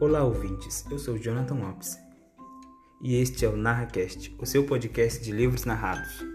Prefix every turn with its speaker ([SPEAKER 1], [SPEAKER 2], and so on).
[SPEAKER 1] Olá, ouvintes. Eu sou Jonathan Lopes e este é o NarraCast, o seu podcast de livros narrados.